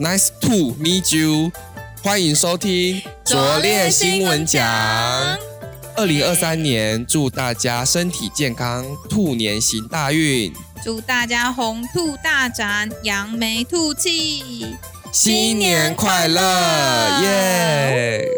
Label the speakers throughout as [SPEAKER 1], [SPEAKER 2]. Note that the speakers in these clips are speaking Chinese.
[SPEAKER 1] Nice to meet you，欢迎收听
[SPEAKER 2] 拙劣新闻奖。
[SPEAKER 1] 二零二三年，祝大家身体健康，兔年行大运，
[SPEAKER 2] 祝大家红兔大展，扬眉吐气，
[SPEAKER 1] 新年快乐，耶！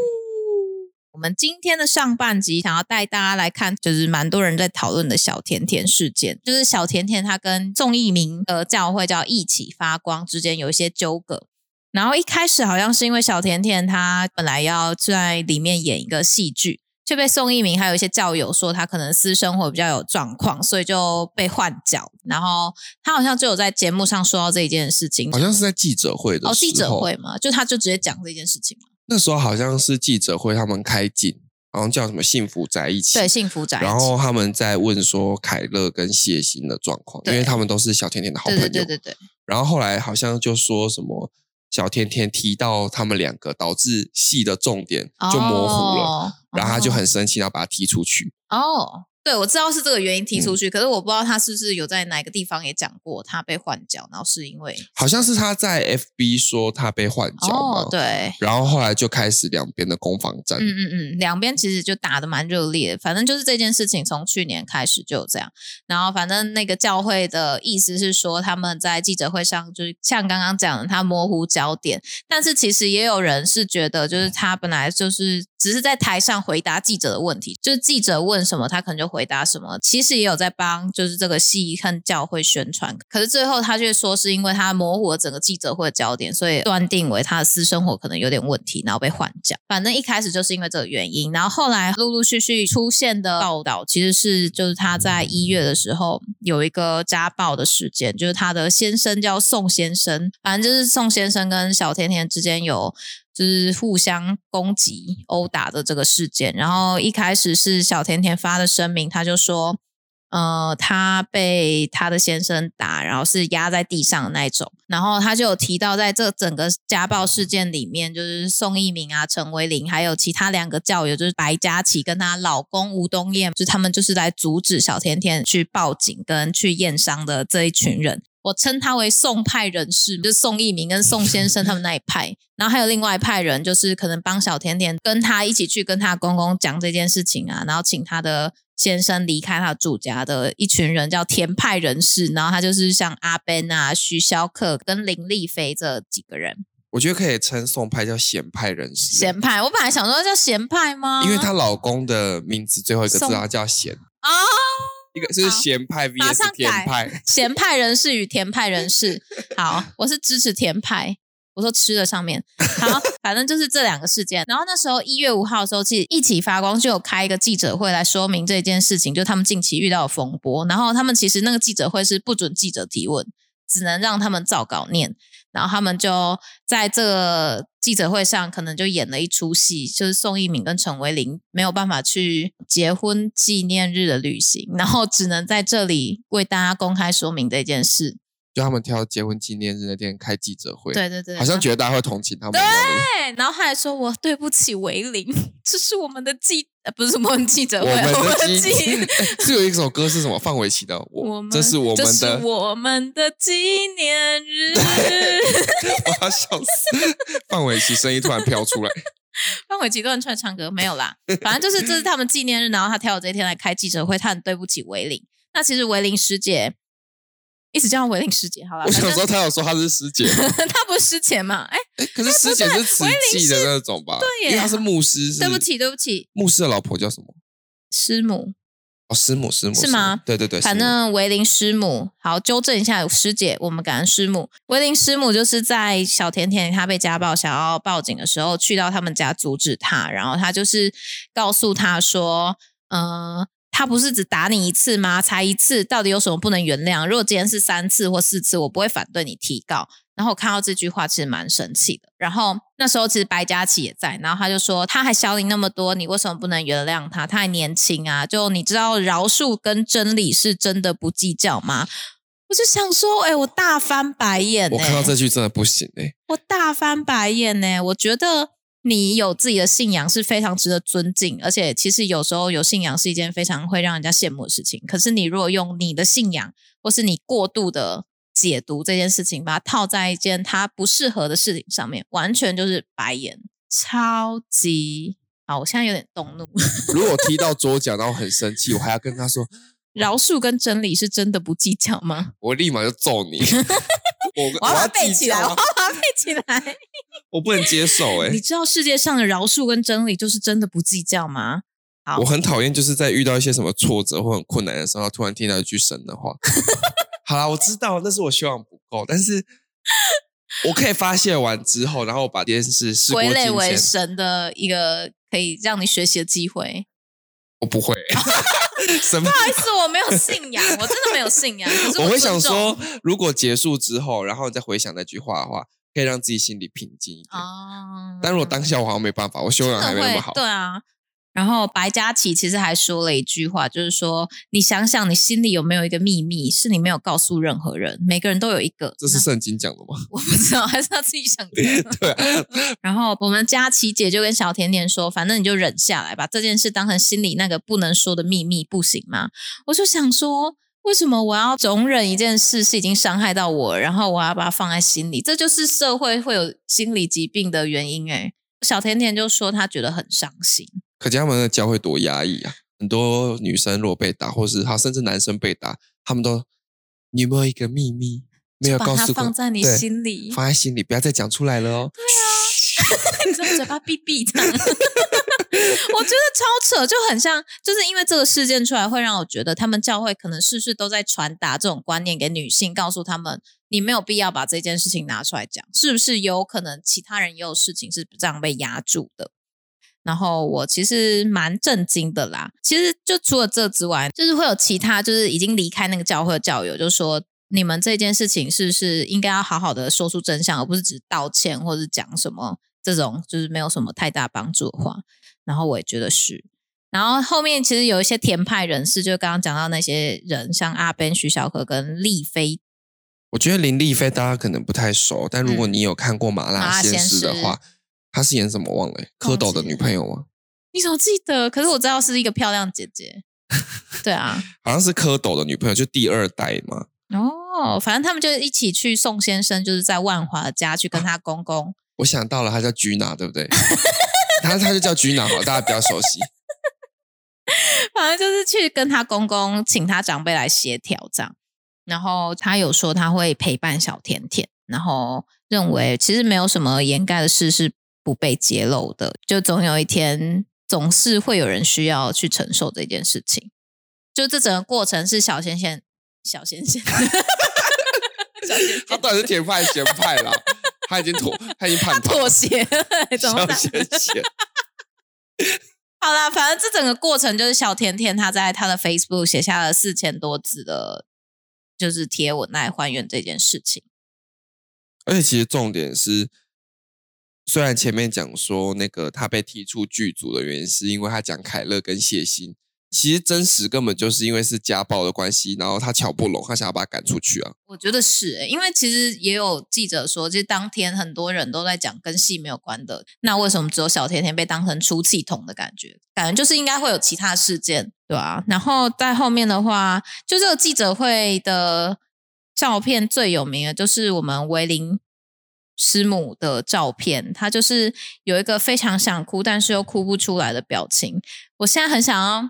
[SPEAKER 2] 我们今天的上半集想要带大家来看，就是蛮多人在讨论的小甜甜事件，就是小甜甜她跟宋一鸣的教会叫一起发光之间有一些纠葛。然后一开始好像是因为小甜甜她本来要在里面演一个戏剧，却被宋一鸣还有一些教友说她可能私生活比较有状况，所以就被换角。然后她好像就有在节目上说到这一件事情，
[SPEAKER 1] 好像是在记者会的
[SPEAKER 2] 哦，记者会嘛，就他就直接讲这件事情嘛。
[SPEAKER 1] 那时候好像是记者会，他们开镜，好像叫什么“幸福宅一起”，
[SPEAKER 2] 对，幸福在一起。
[SPEAKER 1] 然后他们在问说凯乐跟谢欣的状况，因为他们都是小甜甜的好朋友。
[SPEAKER 2] 对对对对。
[SPEAKER 1] 然后后来好像就说什么小甜甜提到他们两个，导致戏的重点就模糊了，然后他就很生气，要把他踢出去。
[SPEAKER 2] 哦。对，我知道是这个原因提出去，可是我不知道他是不是有在哪个地方也讲过他被换角，然后是因为
[SPEAKER 1] 好像是他在 FB 说他被换角
[SPEAKER 2] 哦，对，
[SPEAKER 1] 然后后来就开始两边的攻防战，
[SPEAKER 2] 嗯嗯嗯，两边其实就打的蛮热烈，反正就是这件事情从去年开始就这样，然后反正那个教会的意思是说他们在记者会上就是像刚刚讲的他模糊焦点，但是其实也有人是觉得就是他本来就是只是在台上回答记者的问题，就是记者问什么他可能就。回答什么？其实也有在帮，就是这个戏和教会宣传。可是最后他却说，是因为他模糊了整个记者会的焦点，所以断定为他的私生活可能有点问题，然后被换角。反正一开始就是因为这个原因，然后后来陆陆续续出现的报道，其实是就是他在一月的时候有一个家暴的事件，就是他的先生叫宋先生，反正就是宋先生跟小甜甜之间有。就是互相攻击、殴打的这个事件。然后一开始是小甜甜发的声明，他就说，呃，他被他的先生打，然后是压在地上的那种。然后他就有提到，在这整个家暴事件里面，就是宋一鸣啊、陈维林，还有其他两个教友，就是白佳琪跟她老公吴东燕，就他们就是来阻止小甜甜去报警跟去验伤的这一群人。我称他为宋派人士，就是宋一鸣跟宋先生他们那一派，然后还有另外一派人，就是可能帮小甜甜跟他一起去跟他公公讲这件事情啊，然后请他的先生离开他住家的一群人叫田派人士，然后他就是像阿 Ben 啊、徐肖克跟林立飞这几个人。
[SPEAKER 1] 我觉得可以称宋派叫贤派人士。
[SPEAKER 2] 贤派，我本来想说叫贤派吗？
[SPEAKER 1] 因为她老公的名字最后一个字啊叫贤啊。一个是咸派 vs 甜派，
[SPEAKER 2] 咸派人士与甜派人士。好，我是支持甜派。我说吃的上面好，反正就是这两个事件。然后那时候一月五号的时候，其实一起发光就有开一个记者会来说明这件事情，就他们近期遇到的风波。然后他们其实那个记者会是不准记者提问，只能让他们照稿念。然后他们就在这记者会上，可能就演了一出戏，就是宋一敏跟陈维林没有办法去结婚纪念日的旅行，然后只能在这里为大家公开说明这件事。
[SPEAKER 1] 就他们挑结婚纪念日那天开记者会，
[SPEAKER 2] 对对对，
[SPEAKER 1] 好像觉得大家会同情他们。
[SPEAKER 2] 对，然后他还说：“我对不起维林，这是我们的记，不是我们记者会，
[SPEAKER 1] 我
[SPEAKER 2] 们
[SPEAKER 1] 的记。是有一首歌是什么？范玮琪的《我这是我们的
[SPEAKER 2] 我们的纪念日。”
[SPEAKER 1] 我要笑死！范玮琪声音突然飘出来，
[SPEAKER 2] 范玮琪突然出来唱歌没有啦？反正就是这是他们纪念日，然后他挑这一天来开记者会，他很对不起维林。那其实维林师姐。一直叫维林师姐，好了。
[SPEAKER 1] 我小时候他有说他是师姐，
[SPEAKER 2] 他不是师姐嘛？哎
[SPEAKER 1] 哎，可是师姐是慈济的那种吧？
[SPEAKER 2] 对，
[SPEAKER 1] 因为他是牧师。
[SPEAKER 2] 对不起，对不起。
[SPEAKER 1] 牧师的老婆叫什么？
[SPEAKER 2] 师母。
[SPEAKER 1] 哦，师母，师母
[SPEAKER 2] 是吗？
[SPEAKER 1] 对对对，
[SPEAKER 2] 反正维林师母。好，纠正一下，师姐，我们感恩师母。维林师母就是在小甜甜她被家暴，想要报警的时候，去到他们家阻止她，然后她就是告诉她说，嗯。他不是只打你一次吗？才一次，到底有什么不能原谅？如果今天是三次或四次，我不会反对你提告。然后我看到这句话，其实蛮生气的。然后那时候其实白嘉琪也在，然后他就说：“他还小你那么多，你为什么不能原谅他？他还年轻啊！就你知道饶恕跟真理是真的不计较吗？”我就想说，哎，我大翻白眼。
[SPEAKER 1] 我看到这句真的不行哎，
[SPEAKER 2] 我大翻白眼呢。我觉得。你有自己的信仰是非常值得尊敬，而且其实有时候有信仰是一件非常会让人家羡慕的事情。可是你如果用你的信仰，或是你过度的解读这件事情，把它套在一件它不适合的事情上面，完全就是白眼，超级好。我现在有点动怒。
[SPEAKER 1] 如果踢到桌角，然后很生气，我还要跟他说：
[SPEAKER 2] 饶恕跟真理 是真的不计较吗？
[SPEAKER 1] 我立马就揍你。
[SPEAKER 2] 我我要背起来，我要背起来。
[SPEAKER 1] 我不能接受 哎！
[SPEAKER 2] 你知道世界上的饶恕跟真理就是真的不计较吗？
[SPEAKER 1] 我很讨厌就是在遇到一些什么挫折或很困难的时候，突然听到一句神的话。好啦，我知道那是我希望不够，但是我可以发泄完之后，然后把这件事
[SPEAKER 2] 归类为神的一个可以让你学习的机会。
[SPEAKER 1] 我不会，
[SPEAKER 2] 不好意思，我没有信仰，我真的没有信仰。我
[SPEAKER 1] 会想说，如果结束之后，然后再回想那句话的话，可以让自己心里平静一点。哦，但如果当下我好像没办法，我修养还没那么好。
[SPEAKER 2] 对啊。然后白嘉琪其实还说了一句话，就是说你想想，你心里有没有一个秘密，是你没有告诉任何人？每个人都有一个。
[SPEAKER 1] 这是圣经讲的吗？
[SPEAKER 2] 我不知道，还是他自己想的。
[SPEAKER 1] 对。
[SPEAKER 2] 然后我们佳琪姐就跟小甜甜说：“反正你就忍下来，把这件事当成心里那个不能说的秘密，不行吗？”我就想说，为什么我要容忍一件事是已经伤害到我，然后我要把它放在心里？这就是社会会有心理疾病的原因。哎，小甜甜就说她觉得很伤心。
[SPEAKER 1] 可见他们的教会多压抑啊！很多女生如果被打，或是她甚至男生被打，他们都你有没有一个秘密没有告诉？
[SPEAKER 2] 放在你心里，
[SPEAKER 1] 放在心里，不要再讲出来了哦。
[SPEAKER 2] 嘴巴闭闭的。我觉得超扯，就很像，就是因为这个事件出来，会让我觉得他们教会可能是不是都在传达这种观念给女性，告诉他们你没有必要把这件事情拿出来讲，是不是有可能其他人也有事情是这样被压住的？然后我其实蛮震惊的啦。其实就除了这之外，就是会有其他，就是已经离开那个教会的教友，就说你们这件事情是不是应该要好好的说出真相，而不是只道歉或者讲什么这种就是没有什么太大帮助的话。然后我也觉得是。然后后面其实有一些田派人士，就刚刚讲到那些人，像阿 Ben、徐小可跟丽飞。
[SPEAKER 1] 我觉得林丽菲大家可能不太熟，但如果你有看过《麻辣鲜师》的话。她是演什么忘了？蝌蚪的女朋友吗？
[SPEAKER 2] 你怎么记得？可是我知道是一个漂亮姐姐。对啊，
[SPEAKER 1] 好像是蝌蚪的女朋友，就第二代嘛。
[SPEAKER 2] 哦，反正他们就一起去宋先生，就是在万华的家去跟他公公。
[SPEAKER 1] 我想到了，他叫居娜，对不对？他他就叫居娜，好，大家比较熟悉。
[SPEAKER 2] 反正就是去跟他公公，请他长辈来协调这样。然后他有说他会陪伴小甜甜，然后认为其实没有什么掩盖的事是。不被揭露的，就总有一天，总是会有人需要去承受这件事情。就这整个过程是小仙仙，小仙仙，
[SPEAKER 1] 他到底是甜派咸派了？他已经妥，他已经叛
[SPEAKER 2] 妥协了，
[SPEAKER 1] 小仙仙。
[SPEAKER 2] 好啦，反正这整个过程就是小甜甜她在她的 Facebook 写下了四千多字的，就是贴文来还原这件事情。
[SPEAKER 1] 而且其实重点是。虽然前面讲说那个他被踢出剧组的原因是因为他讲凯乐跟谢欣，其实真实根本就是因为是家暴的关系，然后他巧不拢，他想要把他赶出去啊。
[SPEAKER 2] 我觉得是，因为其实也有记者说，其实当天很多人都在讲跟戏没有关的，那为什么只有小甜甜被当成出气筒的感觉？感觉就是应该会有其他事件，对吧？然后在后面的话，就这个记者会的照片最有名的，就是我们维林。师母的照片，他就是有一个非常想哭，但是又哭不出来的表情。我现在很想要，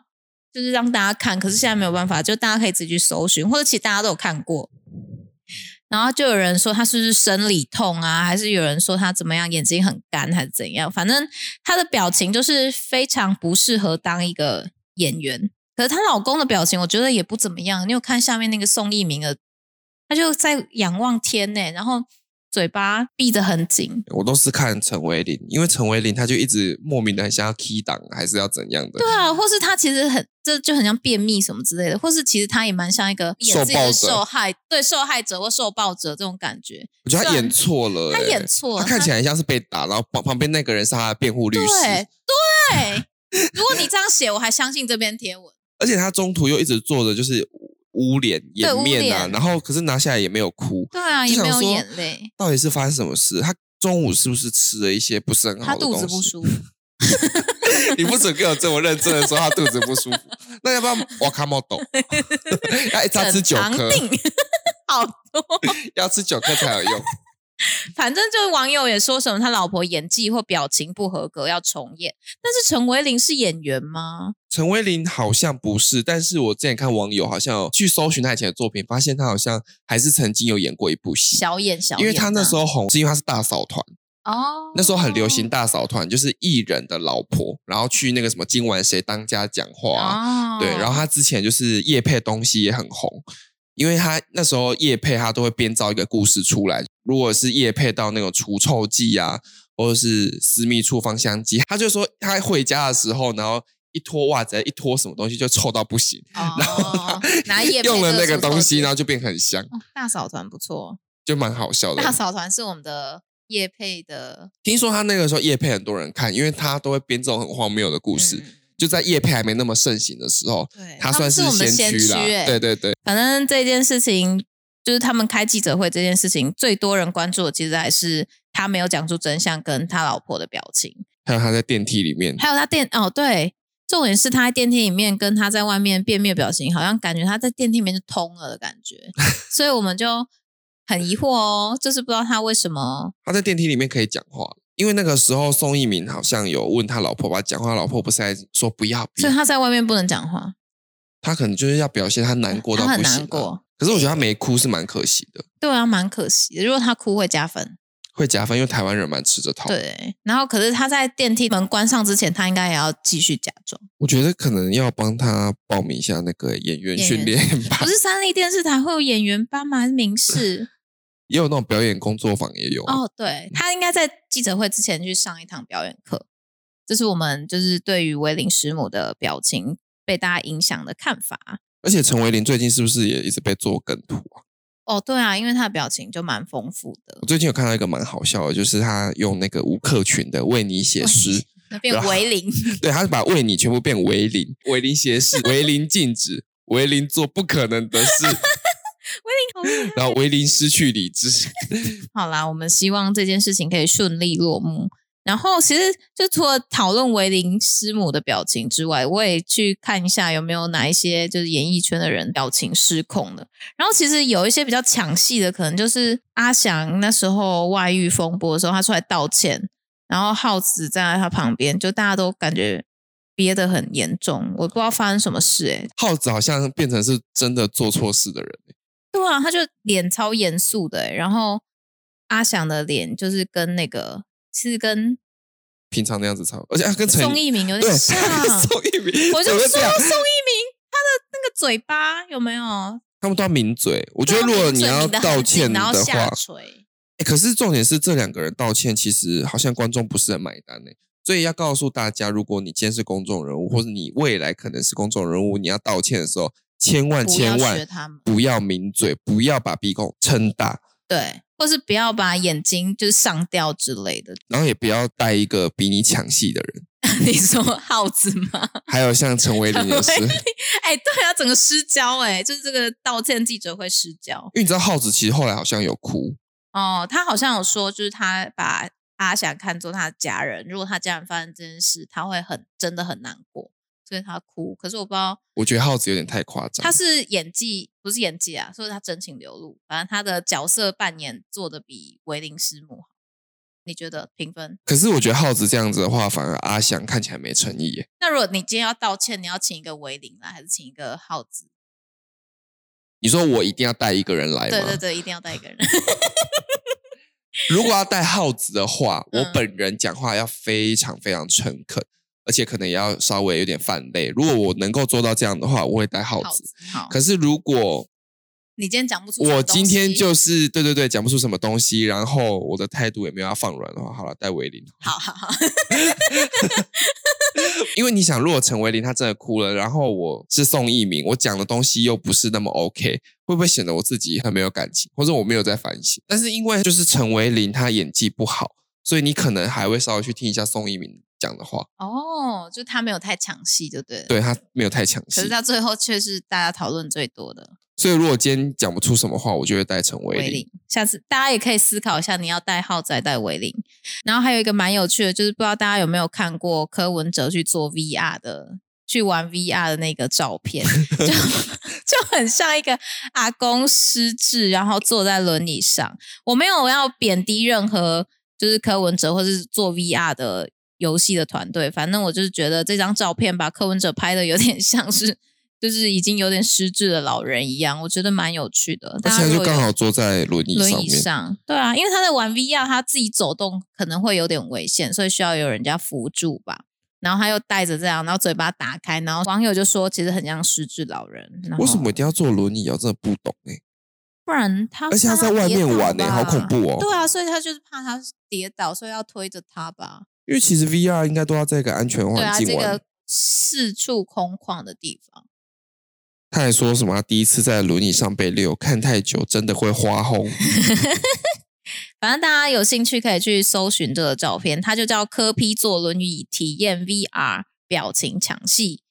[SPEAKER 2] 就是让大家看，可是现在没有办法，就大家可以自己去搜寻，或者其实大家都有看过。然后就有人说他是不是生理痛啊，还是有人说他怎么样，眼睛很干还是怎样？反正他的表情就是非常不适合当一个演员。可是她老公的表情，我觉得也不怎么样。你有看下面那个宋一鸣的，他就在仰望天呢，然后。嘴巴闭得很紧，
[SPEAKER 1] 我都是看陈伟林，因为陈伟林他就一直莫名的很想要 key 档，还是要怎样的？
[SPEAKER 2] 对啊，或是他其实很这就很像便秘什么之类的，或是其实他也蛮像一个
[SPEAKER 1] 受暴者、
[SPEAKER 2] 受害对受害者或受暴者这种感觉。
[SPEAKER 1] 我觉得他演错了，
[SPEAKER 2] 他演错，
[SPEAKER 1] 他看起来像是被打，然后旁旁边那个人是他的辩护律师。
[SPEAKER 2] 对 对，如果你这样写，我还相信这篇贴文。
[SPEAKER 1] 而且他中途又一直做的就是。捂脸掩面啊，然后可是拿下来也没有哭，
[SPEAKER 2] 对啊，也没有眼泪。
[SPEAKER 1] 到底是发生什么事？他中午是不是吃了一些不是很好的
[SPEAKER 2] 东西？他肚子不舒服。
[SPEAKER 1] 你不准跟我这么认真的说他肚子不舒服。那要不要我看莫懂？哎，他吃九颗，
[SPEAKER 2] 好多
[SPEAKER 1] 要吃九颗才有用。
[SPEAKER 2] 反正就是网友也说什么他老婆演技或表情不合格要重演，但是陈维林是演员吗？
[SPEAKER 1] 陈威林好像不是，但是我之前看网友好像有去搜寻他以前的作品，发现他好像还是曾经有演过一部戏，
[SPEAKER 2] 小演小演
[SPEAKER 1] 因为他那时
[SPEAKER 2] 候
[SPEAKER 1] 候红是因为他是大嫂团，
[SPEAKER 2] 哦，
[SPEAKER 1] 那时候很流行大嫂团，就是艺人的老婆，然后去那个什么今晚谁当家讲话啊、
[SPEAKER 2] 哦，
[SPEAKER 1] 对，然后他之前就是叶配东西也很红，因为他那时候叶配他都会编造一个故事出来，如果是叶配到那种除臭剂啊，或者是私密处芳香剂，他就说他回家的时候，然后一脱袜子，一脱什么东西就臭到不行，
[SPEAKER 2] 哦，拿叶配
[SPEAKER 1] 用了那个东西，然后就变很香，
[SPEAKER 2] 大嫂团不错，
[SPEAKER 1] 就蛮好笑的
[SPEAKER 2] 大。嫂团是我们的叶配的
[SPEAKER 1] 听说他那个时候叶配很多人看，因为他都会编这种很荒谬的故事。
[SPEAKER 2] 嗯
[SPEAKER 1] 就在叶配还没那么盛行的时候，
[SPEAKER 2] 对，
[SPEAKER 1] 他算
[SPEAKER 2] 是
[SPEAKER 1] 先驱啦。
[SPEAKER 2] 欸
[SPEAKER 1] 对对对，
[SPEAKER 2] 反正这件事情就是他们开记者会这件事情，最多人关注的其实还是他没有讲出真相，跟他老婆的表情，
[SPEAKER 1] 还有他在电梯里面，
[SPEAKER 2] 还有他电哦对，重点是他在电梯里面跟他在外面便秘的表情，好像感觉他在电梯里面就通了的感觉，所以我们就很疑惑哦，就是不知道他为什么
[SPEAKER 1] 他在电梯里面可以讲话，因为那个时候宋一鸣好像有问他老婆吧讲话，老婆不是还说不要，不要
[SPEAKER 2] 所以他在外面不能讲话，
[SPEAKER 1] 他可能就是要表现他难过到
[SPEAKER 2] 他很
[SPEAKER 1] 不行、啊，
[SPEAKER 2] 难过。
[SPEAKER 1] 可是我觉得他没哭是蛮可惜的，
[SPEAKER 2] 对啊，蛮可惜的。如果他哭会加分，
[SPEAKER 1] 会加分，因为台湾人蛮吃这套。，
[SPEAKER 2] 对。然后可是他在电梯门关上之前，他应该也要继续假装。
[SPEAKER 1] 我觉得可能要帮他报名一下那个演员训练班
[SPEAKER 2] 不，是三立电视台会有演员班吗？还是明视？
[SPEAKER 1] 也有那种表演工作坊也有啊。
[SPEAKER 2] 哦，对，他应该在记者会之前去上一堂表演课。这是我们就是对于维林师母的表情被大家影响的看法。
[SPEAKER 1] 而且陈维林最近是不是也一直被做梗图啊？
[SPEAKER 2] 哦，对啊，因为他的表情就蛮丰富的
[SPEAKER 1] 我，最近有看到一个蛮好笑的，就是他用那个吴克群的为你写诗，
[SPEAKER 2] 那变为零。
[SPEAKER 1] 对，他是把为你全部变为零，为零写诗，为零禁止，为零做不可能的事，然后为零失去理智。
[SPEAKER 2] 好啦，我们希望这件事情可以顺利落幕。然后，其实就除了讨论维林师母的表情之外，我也去看一下有没有哪一些就是演艺圈的人表情失控的。然后，其实有一些比较抢戏的，可能就是阿翔那时候外遇风波的时候，他出来道歉，然后浩子站在他旁边，就大家都感觉憋得很严重，我不知道发生什么事、欸，
[SPEAKER 1] 耗子好像变成是真的做错事的人，
[SPEAKER 2] 对啊，他就脸超严肃的、欸，然后阿翔的脸就是跟那个是跟
[SPEAKER 1] 平常那样子超，而且他跟陈
[SPEAKER 2] 宋一鸣有
[SPEAKER 1] 对
[SPEAKER 2] 点像。
[SPEAKER 1] 宋一鸣，
[SPEAKER 2] 我就说宋
[SPEAKER 1] 怎么会这样
[SPEAKER 2] 一鸣他的那个嘴巴有没有？
[SPEAKER 1] 他们都要抿嘴。我觉得如果你要道歉
[SPEAKER 2] 然后
[SPEAKER 1] 的话，
[SPEAKER 2] 下垂，
[SPEAKER 1] 欸可是重点是这两个人道歉，其实好像观众不是很买单呢。所以要告诉大家，如果你今天是公众人物，或者你未来可能是公众人物，你要道歉的时候，千万
[SPEAKER 2] 不要学
[SPEAKER 1] 千万
[SPEAKER 2] 他们，
[SPEAKER 1] 不要抿嘴，不要把鼻孔撑大，
[SPEAKER 2] 对，或是不要把眼睛就是上吊之类的。
[SPEAKER 1] 然后也不要带一个比你抢戏的人。
[SPEAKER 2] 你说耗子吗？
[SPEAKER 1] 还有像陈伟林也是，
[SPEAKER 2] 哎、对啊，整个失焦哎、就是这个道歉记者会失焦因
[SPEAKER 1] 为你知道耗子其实后来好像有哭，
[SPEAKER 2] 哦。他好像有说，就是他把阿翔看作他的家人，如果他家人发生这件事，他会很真的很难过，所以他哭。可是我不知道
[SPEAKER 1] 我觉得耗子有点太夸张。
[SPEAKER 2] 他是演技不是演技啊，所以他真情流露。反正他的角色扮演做的比维林师母好。你觉得评分？
[SPEAKER 1] 可是我觉得耗子这样子的话，反而阿翔看起来没诚意耶。
[SPEAKER 2] 那如果你今天要道歉，你要请一个维林来，还是请一个耗子？
[SPEAKER 1] 你说我一定要带一个人来吗？
[SPEAKER 2] 对对对，一定要带一个人。
[SPEAKER 1] 如果要带耗子的话，我
[SPEAKER 2] 嗯
[SPEAKER 1] 本人讲话要非常非常诚恳，而且可能也要稍微有点泛泪。如果我能够做到这样的话，我会戴耗子。
[SPEAKER 2] 好，
[SPEAKER 1] 可是如果
[SPEAKER 2] 你今天讲不出
[SPEAKER 1] 我，今天就是对对对讲不出什么东西，然后我的态度也没有要放软的话，好了，戴维林。
[SPEAKER 2] 好好好，
[SPEAKER 1] 因为你想，如果陈维林他真的哭了，然后我是宋一鸣，我讲的东西又不是那么 OK，会不会显得我自己很没有感情，或者我没有在反省？但是因为就是陈维林他演技不好，所以你可能还会稍微去听一下宋一鸣讲的话，
[SPEAKER 2] 哦，就他没有太抢戏，就对了。
[SPEAKER 1] 对他没有太抢戏。
[SPEAKER 2] 可是到最后却是大家讨论最多的
[SPEAKER 1] 所以如果今天讲不出什么话，我就会带成维林。
[SPEAKER 2] 维林。下次大家也可以思考一下，你要带浩仔带维林。然后还有一个蛮有趣的，就是不知道大家有没有看过柯文哲去做 VR 的去玩 VR 的那个照片，就 就很像一个阿公失智，然后坐在轮椅上。我没有要贬低任何就是柯文哲或是做 VR 的游戏的团队，反正我就是觉得这张照片把柯文哲拍的有点 像是就是已经有点失智的老人一样，我觉得蛮有趣的。
[SPEAKER 1] 他现在就刚好坐在轮椅
[SPEAKER 2] 轮椅
[SPEAKER 1] 上
[SPEAKER 2] 对啊，因为他在玩 VR，他自己走动可能会有点危险，所以需要有人家扶住吧。然后他又带着这样，然后嘴巴打开，然后网友就说其实很像失智老人。
[SPEAKER 1] 为什么一定要坐轮椅啊？我真的不懂哎、
[SPEAKER 2] 不然他
[SPEAKER 1] 而且他在外面玩呢、
[SPEAKER 2] 呢、
[SPEAKER 1] 好恐怖哦。
[SPEAKER 2] 对啊，所以他就是怕他跌倒，所以要推着他吧。
[SPEAKER 1] 因为其实 VR 应该都要在一个安全环境玩。
[SPEAKER 2] 这个四处空旷的地方。
[SPEAKER 1] 他还说什么他第一次在轮椅上被遛，看太久真的会花红。
[SPEAKER 2] 反正大家有兴趣可以去搜寻这个照片，它就叫科批坐轮椅体验 VR 表情抢戏，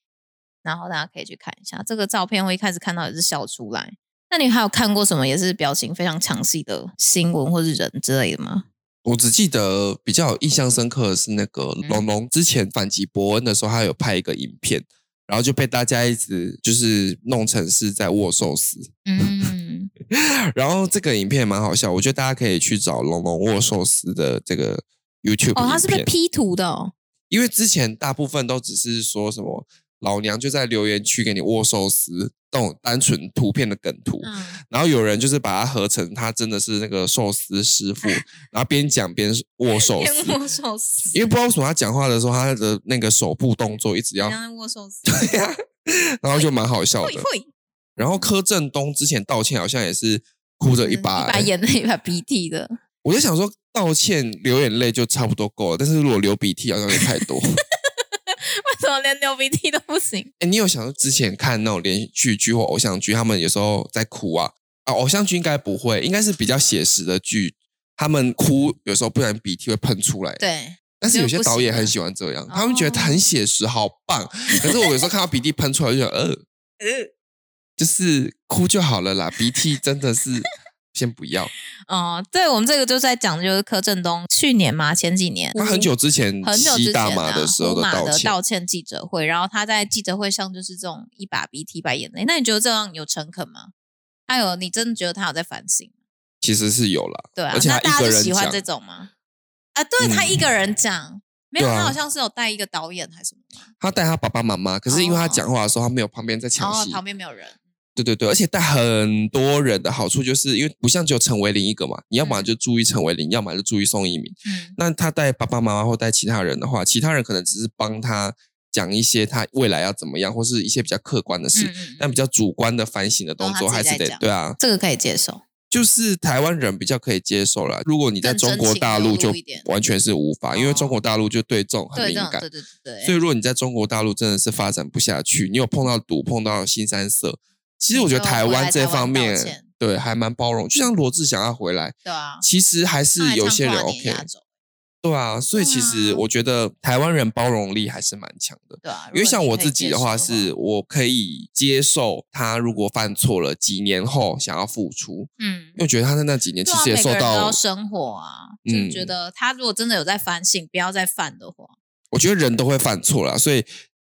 [SPEAKER 2] 然后大家可以去看一下这个照片。我一开始看到也是笑出来。那你还有看过什么也是表情非常详细的新闻或是人之类的吗？
[SPEAKER 1] 我只记得比较有印象深刻的是那个
[SPEAKER 2] 嗯
[SPEAKER 1] 龙龙之前反击伯恩的时候，他有拍一个影片，然后就被大家一直就是弄成是在握寿司。
[SPEAKER 2] 嗯，
[SPEAKER 1] 然后这个影片蛮好笑，我觉得大家可以去找龙龙握寿司的这个 YouTube
[SPEAKER 2] 哦，他是被 P 图的哦。
[SPEAKER 1] 因为之前大部分都只是说什么老娘就在留言区给你握寿司这种单纯图片的梗图，
[SPEAKER 2] 嗯，
[SPEAKER 1] 然后有人就是把它合成，他真的是那个寿司师傅，然后边讲边握寿
[SPEAKER 2] 边
[SPEAKER 1] 司。
[SPEAKER 2] 握寿司，
[SPEAKER 1] 因为不知道为什么他讲话的时候，他的那个手部动作一直要，
[SPEAKER 2] 握寿司，
[SPEAKER 1] 对呀、然后就蛮好笑的。然后柯震东之前道歉好像也是哭着一把，
[SPEAKER 2] 一把眼泪一把鼻涕的。
[SPEAKER 1] 我就想说道歉流眼泪就差不多够了，但是如果流鼻涕好像有点太多。
[SPEAKER 2] 为什么连流鼻涕都不行？
[SPEAKER 1] 哎，你有想到之前看那种连续剧或偶像剧，他们有时候在哭啊？啊，偶像剧应该不会，应该是比较写实的剧，他们哭有时候不然鼻涕会喷出来。，
[SPEAKER 2] 对，
[SPEAKER 1] 但是有些导演很喜欢这样，
[SPEAKER 2] 哦
[SPEAKER 1] 他们觉得很写实，好棒。可是我有时候看到鼻涕喷出来，就 呃，
[SPEAKER 2] 呃，
[SPEAKER 1] 就是哭就好了啦，鼻涕真的是先不要。
[SPEAKER 2] 哦，对，我们这个就在讲，就是柯震东去年嘛，前几年
[SPEAKER 1] 他很久之前
[SPEAKER 2] 很久之前
[SPEAKER 1] 吸大麻
[SPEAKER 2] 啊
[SPEAKER 1] 的时候
[SPEAKER 2] 的
[SPEAKER 1] 道歉，
[SPEAKER 2] 道歉记者会，然后他在记者会上就是这种一把鼻涕一把眼泪。那你觉得这样有诚恳吗？还有，你真的觉得他有在反省？
[SPEAKER 1] 其实是有了，
[SPEAKER 2] 对啊，
[SPEAKER 1] 而且
[SPEAKER 2] 那大
[SPEAKER 1] 他一个人
[SPEAKER 2] 家就喜欢这种吗？啊，对他
[SPEAKER 1] 嗯
[SPEAKER 2] 一个人讲，没有，
[SPEAKER 1] 啊
[SPEAKER 2] 他好像是有带一个导演还是什么？
[SPEAKER 1] 他带他爸爸妈妈，可是因为他
[SPEAKER 2] 哦
[SPEAKER 1] 讲话的时候，他没有旁边在抢戏，
[SPEAKER 2] 旁边没有人，
[SPEAKER 1] 对对对，而且带很多人的好处就是因为不像只有陈维林一个嘛，你要么
[SPEAKER 2] 嗯
[SPEAKER 1] 就注意陈维林，要么就注意宋一鸣。
[SPEAKER 2] 嗯，
[SPEAKER 1] 那他带爸爸妈妈或带其他人的话，其他人可能只是帮他讲一些他未来要怎么样，或是一些比较客观的事，但比较主观的反省的动
[SPEAKER 2] 都
[SPEAKER 1] 作还是得对啊，
[SPEAKER 2] 这个可以接受。
[SPEAKER 1] 就是台湾人比较可以接受了。如果你在中国大陆就完全是无法，因为
[SPEAKER 2] 哦
[SPEAKER 1] 中国大陆就对这种很，敏感
[SPEAKER 2] 对。对对对，
[SPEAKER 1] 所以，如果你在中国大陆真的是发展不下去，你有碰到赌、碰到新三色，其实我觉得台湾这方面
[SPEAKER 2] 歉
[SPEAKER 1] 对还蛮包容。就像罗志祥要回来，
[SPEAKER 2] 对啊，
[SPEAKER 1] 其实还是
[SPEAKER 2] 还
[SPEAKER 1] 有些人 OK，对啊。所以其实
[SPEAKER 2] 啊
[SPEAKER 1] 我觉得台湾人包容力还是蛮强的。
[SPEAKER 2] 对啊，
[SPEAKER 1] 因为像我自己的话，是我可以接受他如果犯错了，几年后想要复出，
[SPEAKER 2] 嗯
[SPEAKER 1] 因为我觉得他在那几年其实也受到，
[SPEAKER 2] 生活啊，就是
[SPEAKER 1] 嗯
[SPEAKER 2] 觉得他如果真的有在反省，不要再犯的话，
[SPEAKER 1] 我觉得人都会犯错啦，所以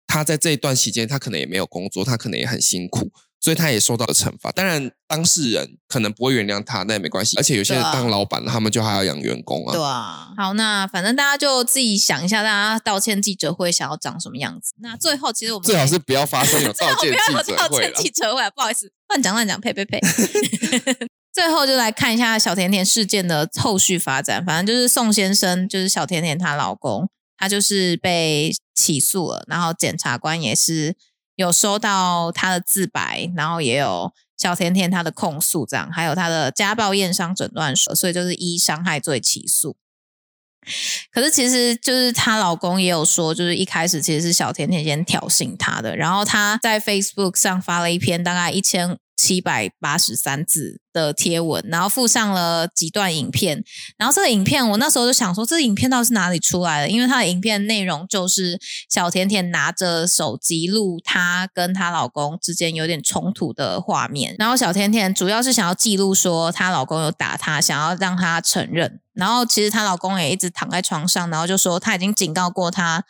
[SPEAKER 1] 他在这一段期间，他可能也没有工作，他可能也很辛苦，所以他也受到了惩罚。当然，当事人可能不会原谅他，那也没关系。而且有些人当老板，他们就还要养员工啊。
[SPEAKER 2] 对啊。好，那反正大家就自己想一下，大家道歉记者会想要长什么样子。那最后，其实我们
[SPEAKER 1] 最好是不要发生有 道歉
[SPEAKER 2] 不要有
[SPEAKER 1] 记者
[SPEAKER 2] 道。歉记者会啊，不好意思，乱讲乱讲，呸呸呸。最后就来看一下小甜甜事件的后续发展。反正就是宋先生，就是小甜甜她老公，他就是被起诉了，然后检察官也是有收到他的自白，然后也有小甜甜她的控诉，这样还有她的家暴验伤诊断书，所以就是依伤害罪起诉。可是其实就是她老公也有说，就是一开始其实是小甜甜先挑衅她的，然后她在 Facebook 上发了一篇大概一千七百八十三字的贴文，然后附上了几段影片。然后这个影片我那时候就想说，这影片到底是哪里出来的？因为它的影片内容就是小甜甜拿着手机录她跟她老公之间有点冲突的画面，然后小甜甜主要是想要记录说她老公有打她，想要让她承认。然后其实她老公也一直躺在床上，然后就说他已经警告过她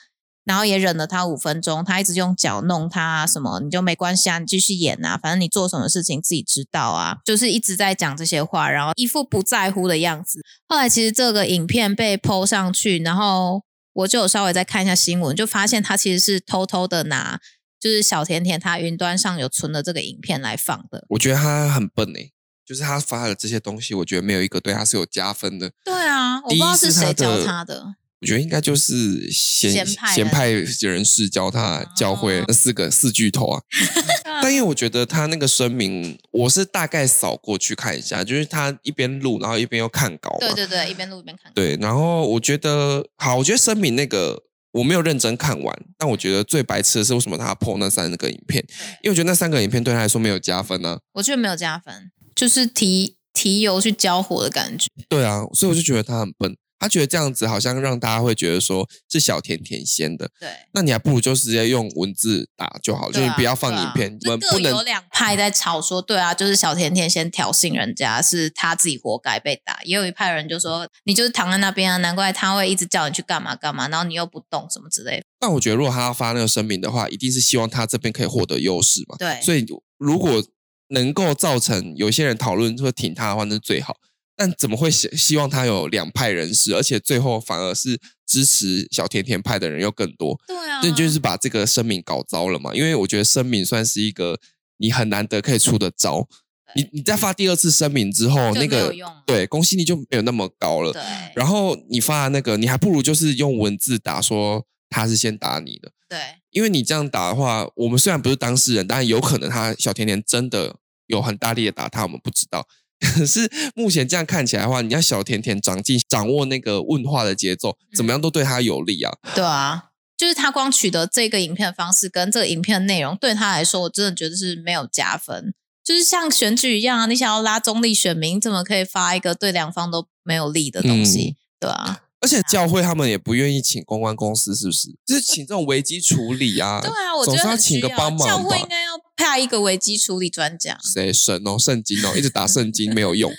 [SPEAKER 2] 然后也忍了他五分钟，他一直用脚弄他啊什么，你就没关系啊，你继续演啊，反正你做什么事情自己知道啊，就是一直在讲这些话，然后一副不在乎的样子。后来其实这个影片被 PO 上去，然后我就有稍微再看一下新闻，就发现他其实是偷偷的拿，就是小甜甜他云端上有存的这个影片来放的。
[SPEAKER 1] 我觉得他很笨诶、就是他发的这些东西，我觉得没有一个对他是有加分的。
[SPEAKER 2] 对啊，我不知道是谁教他的。
[SPEAKER 1] 我觉得应该就是贤
[SPEAKER 2] 贤派人
[SPEAKER 1] 人士教他教会
[SPEAKER 2] 哦
[SPEAKER 1] 那四个四巨头啊。但因为我觉得他那个声明，我是大概扫过去看一下，就是他一边录，然后一边又看稿。
[SPEAKER 2] 对对对，一边录一边看。
[SPEAKER 1] 对，然后我觉得好，我觉得声明那个我没有认真看完，但我觉得最白痴的是为什么他 PO 那三个影片，因为我觉得那三个影片对他来说没有加分呢、
[SPEAKER 2] 我觉得没有加分，就是提提油去浇火的感觉。
[SPEAKER 1] 对啊，所以我就觉得他很笨，他觉得这样子好像让大家会觉得说是小甜甜先的，
[SPEAKER 2] 对，
[SPEAKER 1] 那你还不如就直接用文字打就好，就你不要放影片，你
[SPEAKER 2] 就各
[SPEAKER 1] 们不能
[SPEAKER 2] 有两派在吵说，对啊，就是小甜甜先挑衅人家，是他自己活该被打。也有一派人就说，你就是躺在那边啊，难怪他会一直叫你去干嘛干嘛，然后你又不动什么之类的。
[SPEAKER 1] 但我觉得如果他要发那个声明的话，一定是希望他这边可以获得优势嘛。
[SPEAKER 2] 对，
[SPEAKER 1] 所以如果能够造成有些人讨论说挺他的话，那是最好。但怎么会希希望他有两派人士，而且最后反而是支持小甜甜派的人又更多？
[SPEAKER 2] 对啊，
[SPEAKER 1] 那你就是把这个声明搞糟了嘛？因为我觉得声明算是一个你很难得可以出的招。你你在发第二次声明之后，那个对公信力就没有那么高了。
[SPEAKER 2] 对
[SPEAKER 1] 然后你发的那个，你还不如就是用文字打说他是先打你的，
[SPEAKER 2] 对
[SPEAKER 1] 因为你这样打的话，我们虽然不是当事人，但有可能他小甜甜真的有很大力的打他，我们不知道。可 是目前这样看起来的话，你要小甜甜掌进掌握那个问话的节奏，怎么样都对他有利啊。
[SPEAKER 2] 对啊。就是他光取得这个影片的方式跟这个影片的内容，对他来说，我真的觉得是没有加分。就是像选举一样啊，你想要拉中立选民，怎么可以发一个对两方都没有利的东西？对啊，
[SPEAKER 1] 而且教会他们也不愿意请公关公司，是不是？就是请这种危机处理啊。
[SPEAKER 2] 对啊，我觉
[SPEAKER 1] 总是要。请个帮
[SPEAKER 2] 教
[SPEAKER 1] 忙教
[SPEAKER 2] 会应。该要派一个危机处理专家。
[SPEAKER 1] 谁神哦，圣经哦，一直打圣经没有用。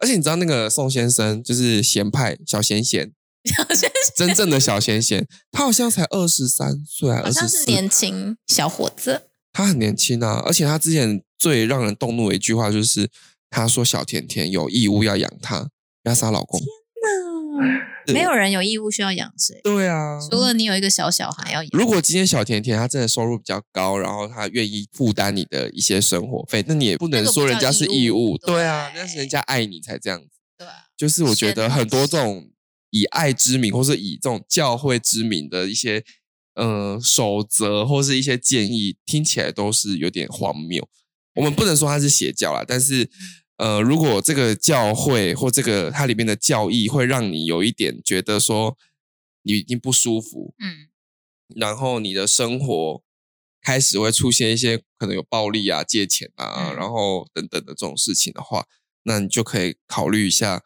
[SPEAKER 1] 而且你知道那个宋先生就是贤派小贤贤，真正的小贤贤，他好像才二十三岁，还
[SPEAKER 2] 好像是年轻小伙子，
[SPEAKER 1] 他很年轻啊。而且他之前最让人动怒的一句话就是，他说小甜甜有义务要养他，因为他是她老公。对
[SPEAKER 2] 没有人有义务需要养谁，
[SPEAKER 1] 对啊，
[SPEAKER 2] 除了你有一个小小孩要养。
[SPEAKER 1] 如果今天小甜甜她真的收入比较高，然后她愿意负担你的一些生活费，那你也不能说人家是义
[SPEAKER 2] 义务
[SPEAKER 1] 务。对啊，
[SPEAKER 2] 对
[SPEAKER 1] 那是人家爱你才这样子。
[SPEAKER 2] 对啊，
[SPEAKER 1] 就是我觉得很多这种以爱之名，或是以这种教会之名的一些呃守则，或是一些建议，听起来都是有点荒谬。我们不能说它是邪教啦，但是呃，如果这个教会或这个它里面的教义会让你有一点觉得说你已经不舒服，
[SPEAKER 2] 嗯，
[SPEAKER 1] 然后你的生活开始会出现一些可能有暴力啊、借钱啊，
[SPEAKER 2] 嗯
[SPEAKER 1] 然后等等的这种事情的话，那你就可以考虑一下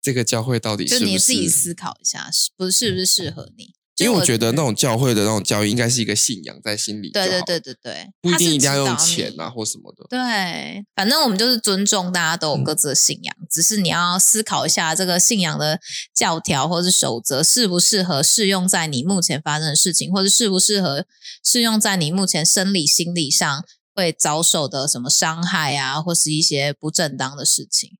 [SPEAKER 1] 这个教会到底
[SPEAKER 2] 是你自己。思考一下，是不是是不是适合你？
[SPEAKER 1] 因为我觉得那
[SPEAKER 2] 嗯
[SPEAKER 1] 种教会的那种教育应该是一个信仰在心里，
[SPEAKER 2] 对对对对对，
[SPEAKER 1] 不一定一定要用钱啊或什么的。
[SPEAKER 2] 对，反正我们就是尊重大家都有各自的信仰，只是你要思考一下这个信仰的教条或是守则适不适合适用在你目前发生的事情，或者适不适合适用在你目前生理、心理上会遭受的什么伤害啊，或是一些不正当的事情。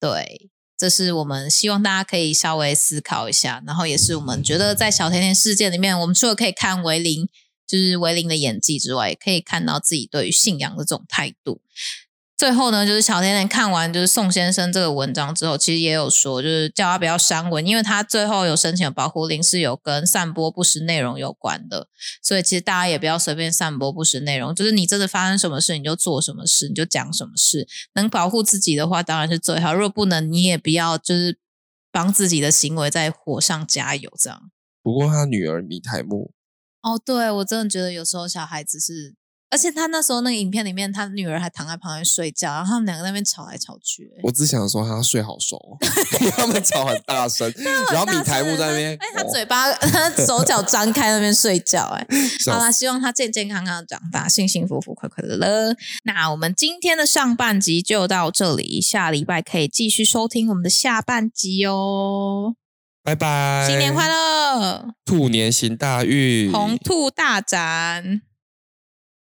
[SPEAKER 2] 对，这是我们希望大家可以稍微思考一下，然后也是我们觉得在小甜甜世界里面，我们除了可以看维林，就是维林的演技之外，也可以看到自己对于信仰的这种态度。最后呢，就是小甜甜看完就是宋先生这个文章之后，其实也有说，就是叫他不要删文，因为他最后有申请的保护令是有跟散播不实内容有关的，所以其实大家也不要随便散播不实内容，就是你真的发生什么事你就做什么事，你就讲什么事，能保护自己的话当然是最好，如果不能，你也不要就是帮自己的行为在火上加油这样。
[SPEAKER 1] 不过他女儿米台木，
[SPEAKER 2] 哦，对我真的觉得有时候小孩子是，而且他那时候那个影片里面，他女儿还躺在旁边睡觉，然后他们两个在那边吵来吵去、欸
[SPEAKER 1] 我只想说他睡好熟哦，他们吵 很大声，然后米台木在那边，
[SPEAKER 2] 哎，他
[SPEAKER 1] 哦
[SPEAKER 2] 嘴巴、他手脚张开那边睡觉、哎，好啦，希望他健健康康的长大，幸幸福福、快快乐乐。那我们今天的上半集就到这里，下礼拜可以继续收听我们的下半集哦。
[SPEAKER 1] 拜拜，
[SPEAKER 2] 新年快乐，
[SPEAKER 1] 兔年行大运，
[SPEAKER 2] 红兔大展。